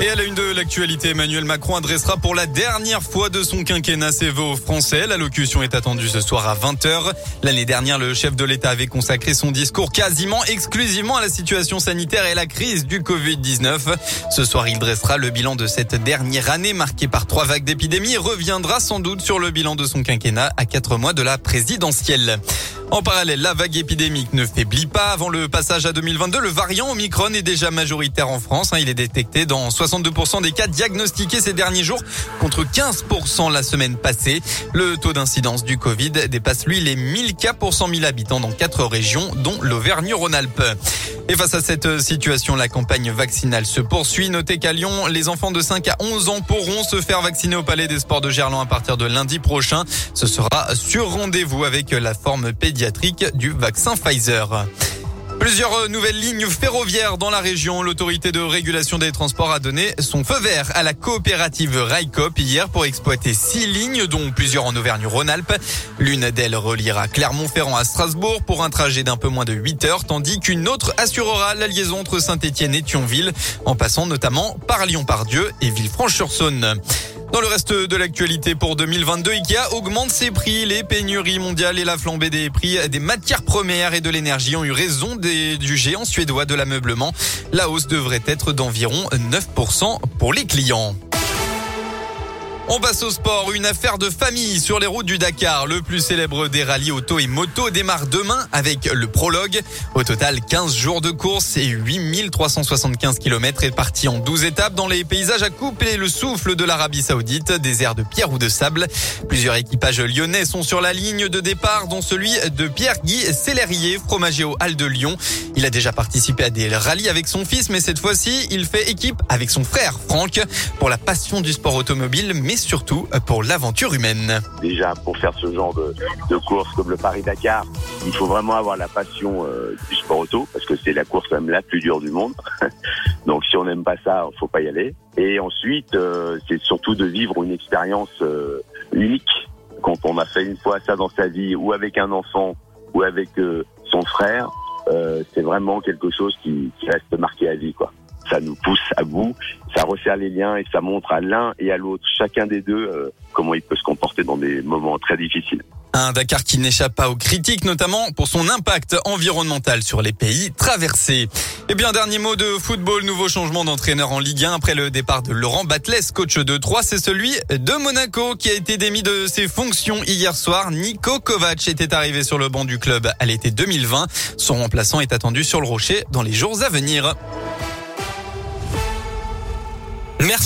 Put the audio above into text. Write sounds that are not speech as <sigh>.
Et à la une de l'actualité, Emmanuel Macron adressera pour la dernière fois de son quinquennat ses vœux aux Français. L'allocution est attendue ce soir à 20h. L'année dernière, le chef de l'État avait consacré son discours quasiment exclusivement à la situation sanitaire et la crise du Covid-19. Ce soir, il dressera le bilan de cette dernière année marquée par trois vagues d'épidémie et reviendra sans doute sur le bilan de son quinquennat à quatre mois de la présidentielle. En parallèle, la vague épidémique ne faiblit pas. Avant le passage à 2022, le variant Omicron est déjà majoritaire en France. Hein. Il est détecté dans 62% des cas diagnostiqués ces derniers jours contre 15% la semaine passée. Le taux d'incidence du Covid dépasse lui les 1000 cas pour 100 000 habitants dans quatre régions, dont l'Auvergne-Rhône-Alpes. Et face à cette situation, la campagne vaccinale se poursuit. Notez qu'à Lyon, les enfants de 5 à 11 ans pourront se faire vacciner au Palais des Sports de Gerland à partir de lundi prochain. Ce sera sur rendez-vous avec la forme pédiatrique du vaccin Pfizer. Plusieurs nouvelles lignes ferroviaires dans la région. L'autorité de régulation des transports a donné son feu vert à la coopérative Railcop hier pour exploiter six lignes, dont plusieurs en Auvergne-Rhône-Alpes. L'une d'elles reliera Clermont-Ferrand à Strasbourg pour un trajet d'un peu moins de 8 heures, tandis qu'une autre assurera la liaison entre Saint-Étienne et Thionville, en passant notamment par Lyon-Pardieu et Villefranche-sur-Saône. Dans le reste de l'actualité pour 2022, Ikea augmente ses prix. Les pénuries mondiales et la flambée des prix des matières premières et de l'énergie ont eu raison du géant suédois de l'ameublement. La hausse devrait être d'environ 9% pour les clients. On passe au sport. Une affaire de famille sur les routes du Dakar. Le plus célèbre des rallyes auto et moto démarre demain avec le prologue. Au total, 15 jours de course et 8375 km répartis en 12 étapes dans les paysages à couper le souffle de l'Arabie Saoudite, des airs de pierre ou de sable. Plusieurs équipages lyonnais sont sur la ligne de départ, dont celui de Pierre-Guy Célérier, fromager au Hall de Lyon. Il a déjà participé à des rallyes avec son fils, mais cette fois-ci, il fait équipe avec son frère Franck pour la passion du sport automobile, surtout pour l'aventure humaine. Déjà, pour faire ce genre de, course comme le Paris-Dakar, il faut vraiment avoir la passion euh, du sport auto, parce que c'est la course quand même la plus dure du monde. <laughs> Donc si on n'aime pas ça, faut pas y aller. Et ensuite, euh, c'est surtout de vivre une expérience euh, unique. Quand on a fait une fois ça dans sa vie, ou avec un enfant, ou avec son frère, c'est vraiment quelque chose qui, qui reste marqué à vie, quoi ça nous pousse à bout, ça resserre les liens et ça montre à l'un et à l'autre, chacun des deux, euh, comment il peut se comporter dans des moments très difficiles. Un Dakar qui n'échappe pas aux critiques, notamment pour son impact environnemental sur les pays traversés. Et bien, dernier mot de football, nouveau changement d'entraîneur en Ligue 1 après le départ de Laurent Batles, coach de 3, c'est celui de Monaco qui a été démis de ses fonctions hier soir. Nico Kovac était arrivé sur le banc du club à l'été 2020. Son remplaçant est attendu sur le rocher dans les jours à venir.